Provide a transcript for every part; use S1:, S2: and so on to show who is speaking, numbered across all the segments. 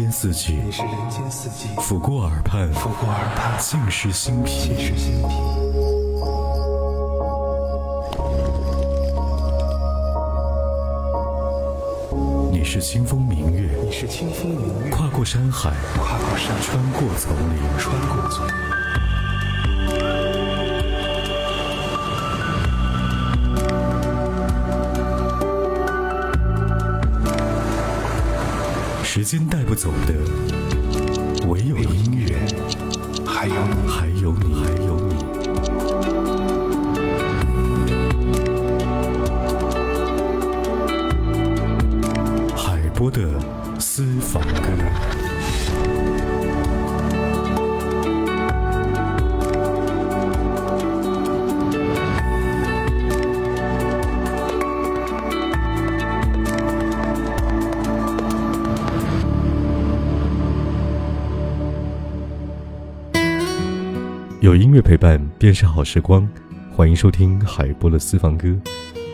S1: 间四季，
S2: 你是人间四季，
S1: 抚过耳畔，
S2: 抚过耳畔，
S1: 尽是心脾，
S2: 尽是心脾。
S1: 你是清风明月，
S2: 你是清风明月，
S1: 跨过山海，
S2: 跨过山，
S1: 穿过丛林，
S2: 穿过丛林。
S1: 时间带不走的，唯有音乐，
S2: 还有你，
S1: 还有你，还有你。海波的私房歌。有音乐陪伴便是好时光，欢迎收听海波的私房歌，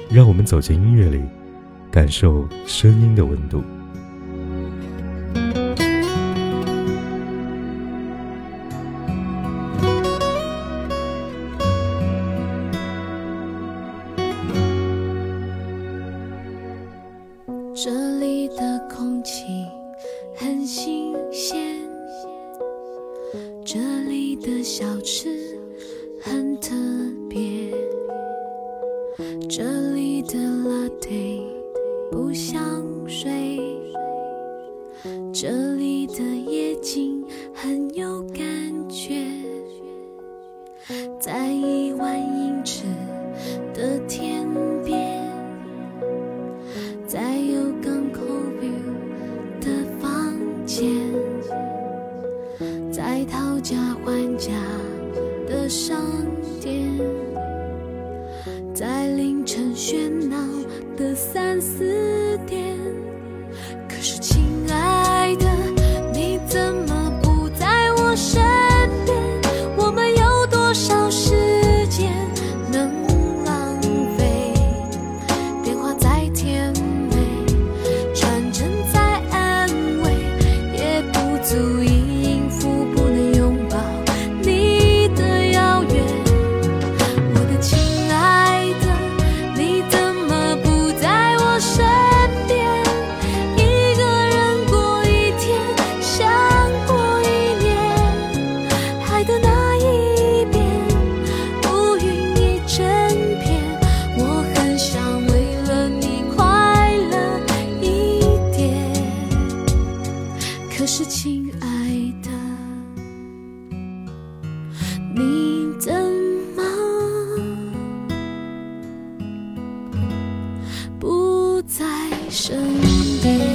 S1: 让我们走进音乐里，感受声音的温度。
S3: 不想睡，这里的夜景很有感觉，在一万身边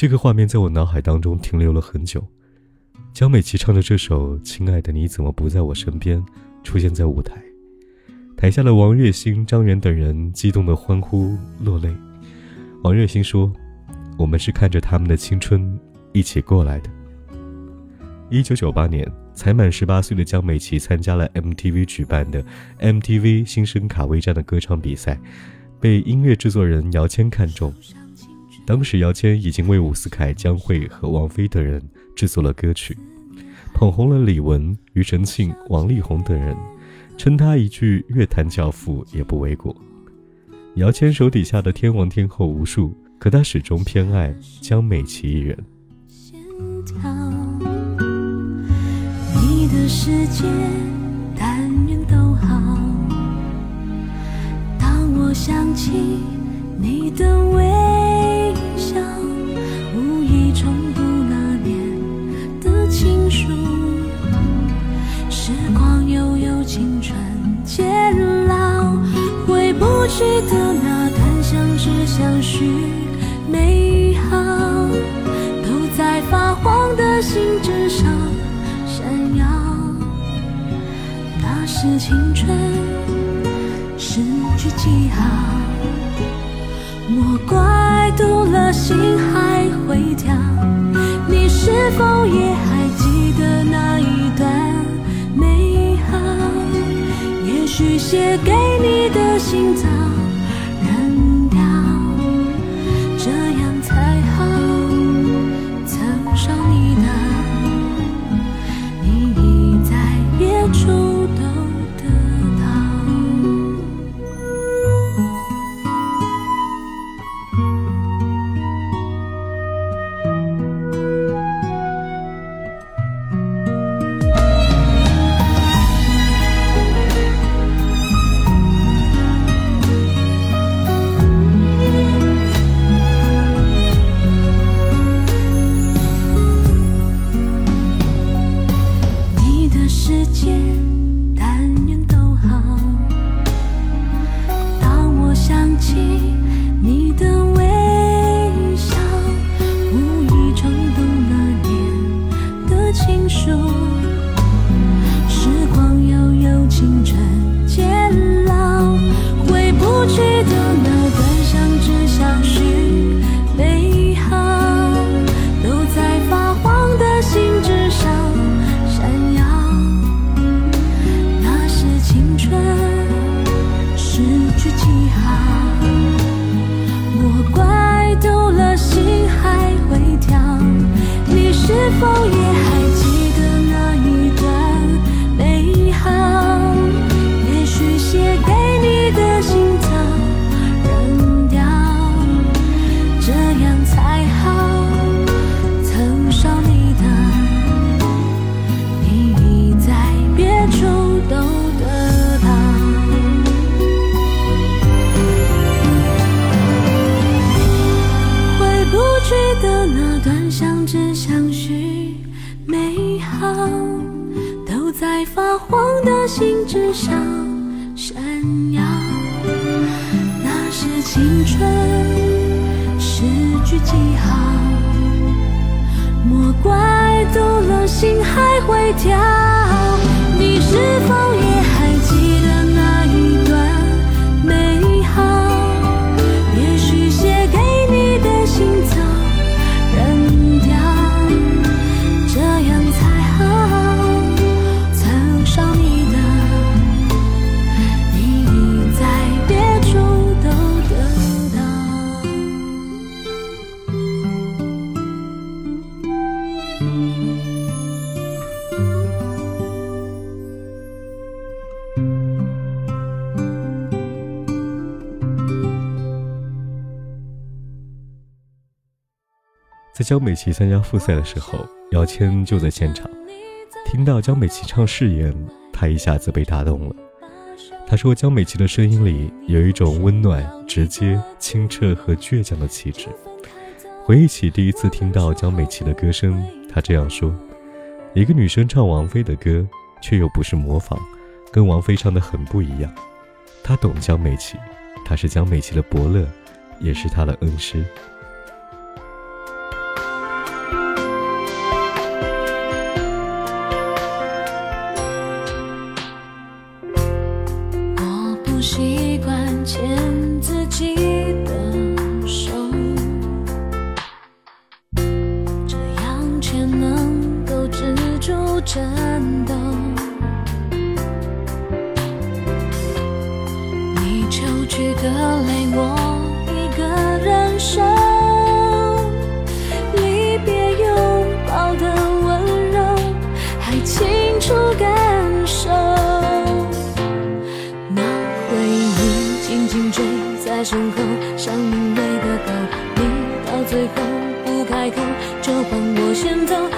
S1: 这个画面在我脑海当中停留了很久。江美琪唱着这首《亲爱的你怎么不在我身边》，出现在舞台，台下的王栎鑫、张远等人激动的欢呼落泪。王栎鑫说：“我们是看着他们的青春一起过来的。”一九九八年，才满十八岁的江美琪参加了 MTV 举办的 MTV 新生卡位战的歌唱比赛，被音乐制作人姚谦看中。当时，姚谦已经为伍思凯、江蕙和王菲等人制作了歌曲，捧红了李玟、庾澄庆、王力宏等人，称他一句乐坛教父也不为过。姚谦手底下的天王天后无数，可他始终偏爱江美琪一人。
S3: 你的世界许写给你的信早时间。还会
S1: 江美琪参加复赛的时候，姚谦就在现场。听到江美琪唱《誓言》，他一下子被打动了。他说，江美琪的声音里有一种温暖、直接、清澈和倔强的气质。回忆起第一次听到江美琪的歌声，他这样说：“一个女生唱王菲的歌，却又不是模仿，跟王菲唱的很不一样。她懂江美琪，她是江美琪的伯乐，也是她的恩师。”
S3: 战斗你抽去的泪，我一个人受，离别拥抱的温柔，还清楚感受。那回忆紧紧追在身后，像明媚的豆，你到最后不开口，就帮我先走。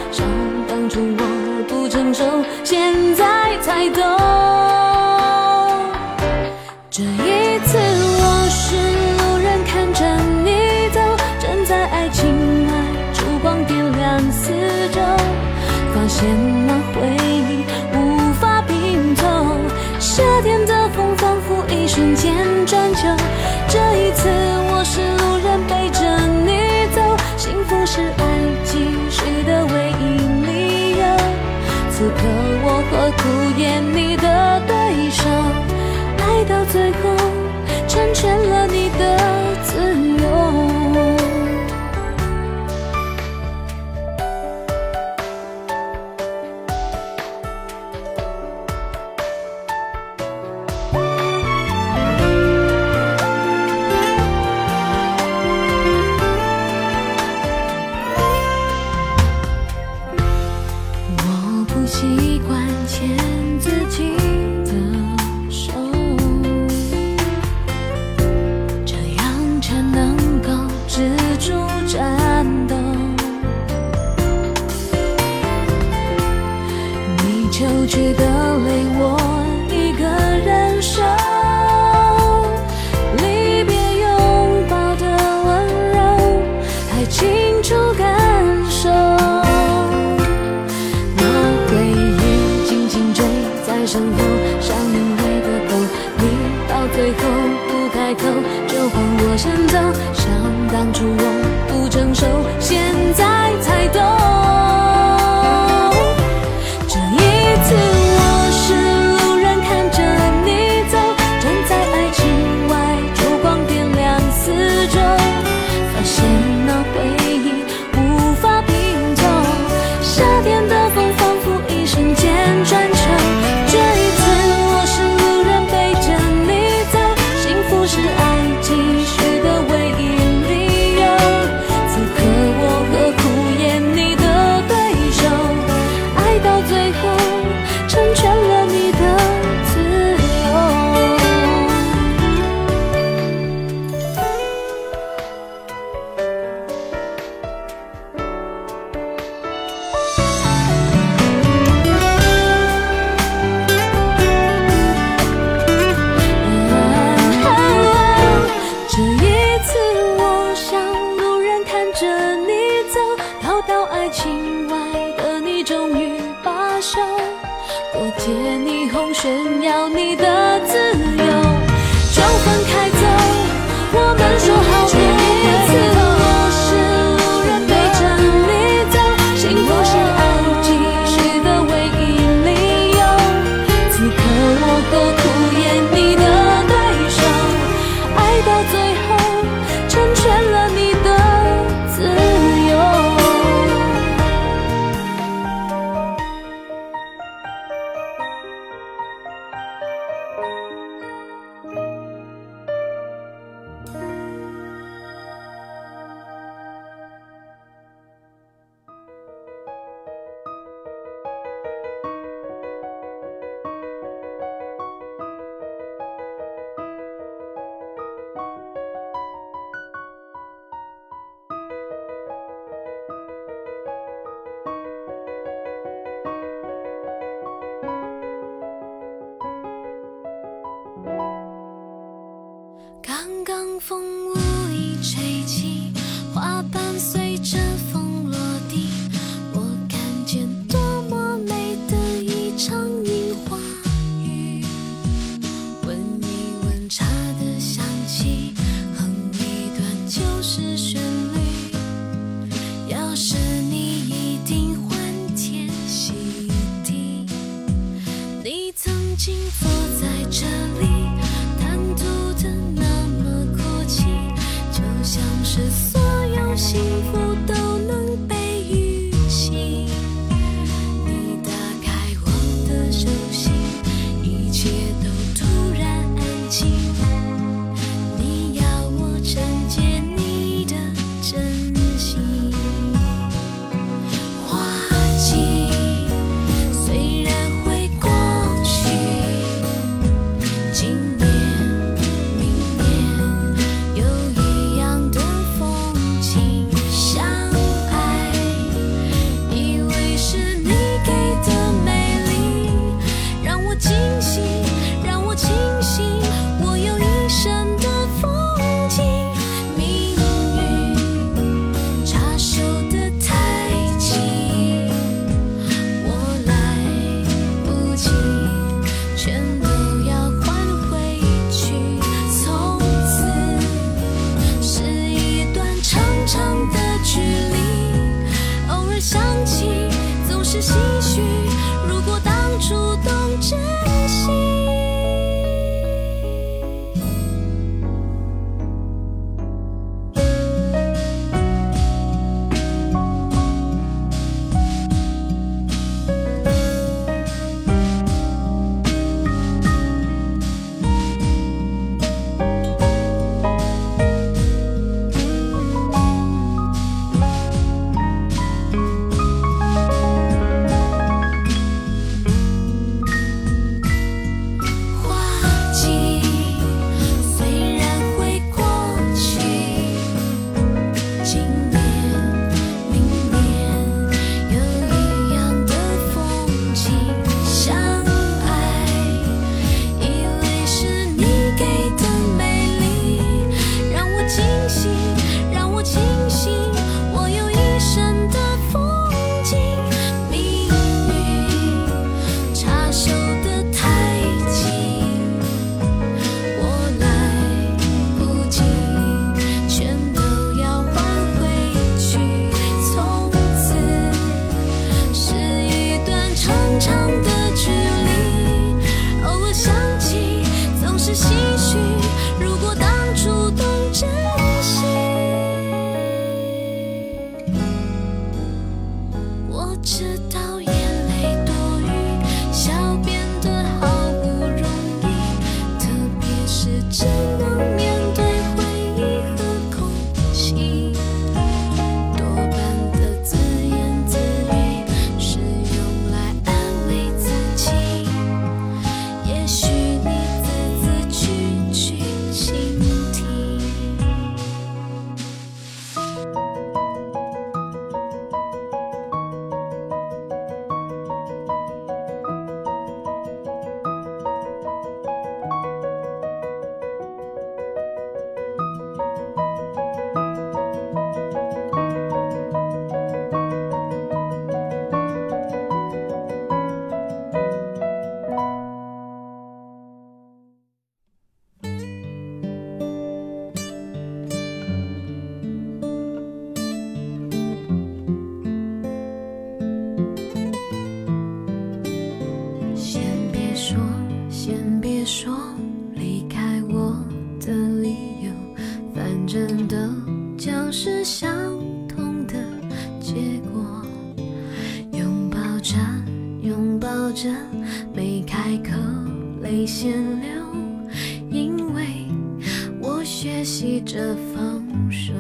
S3: 学习着放手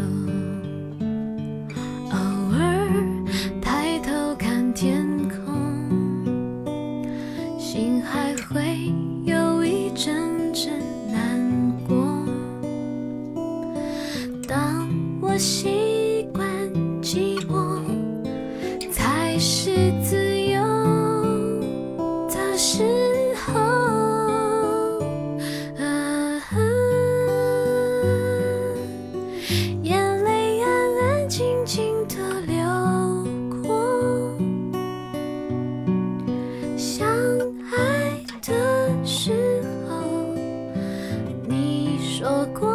S3: 过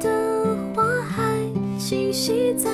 S3: 的花海清晰在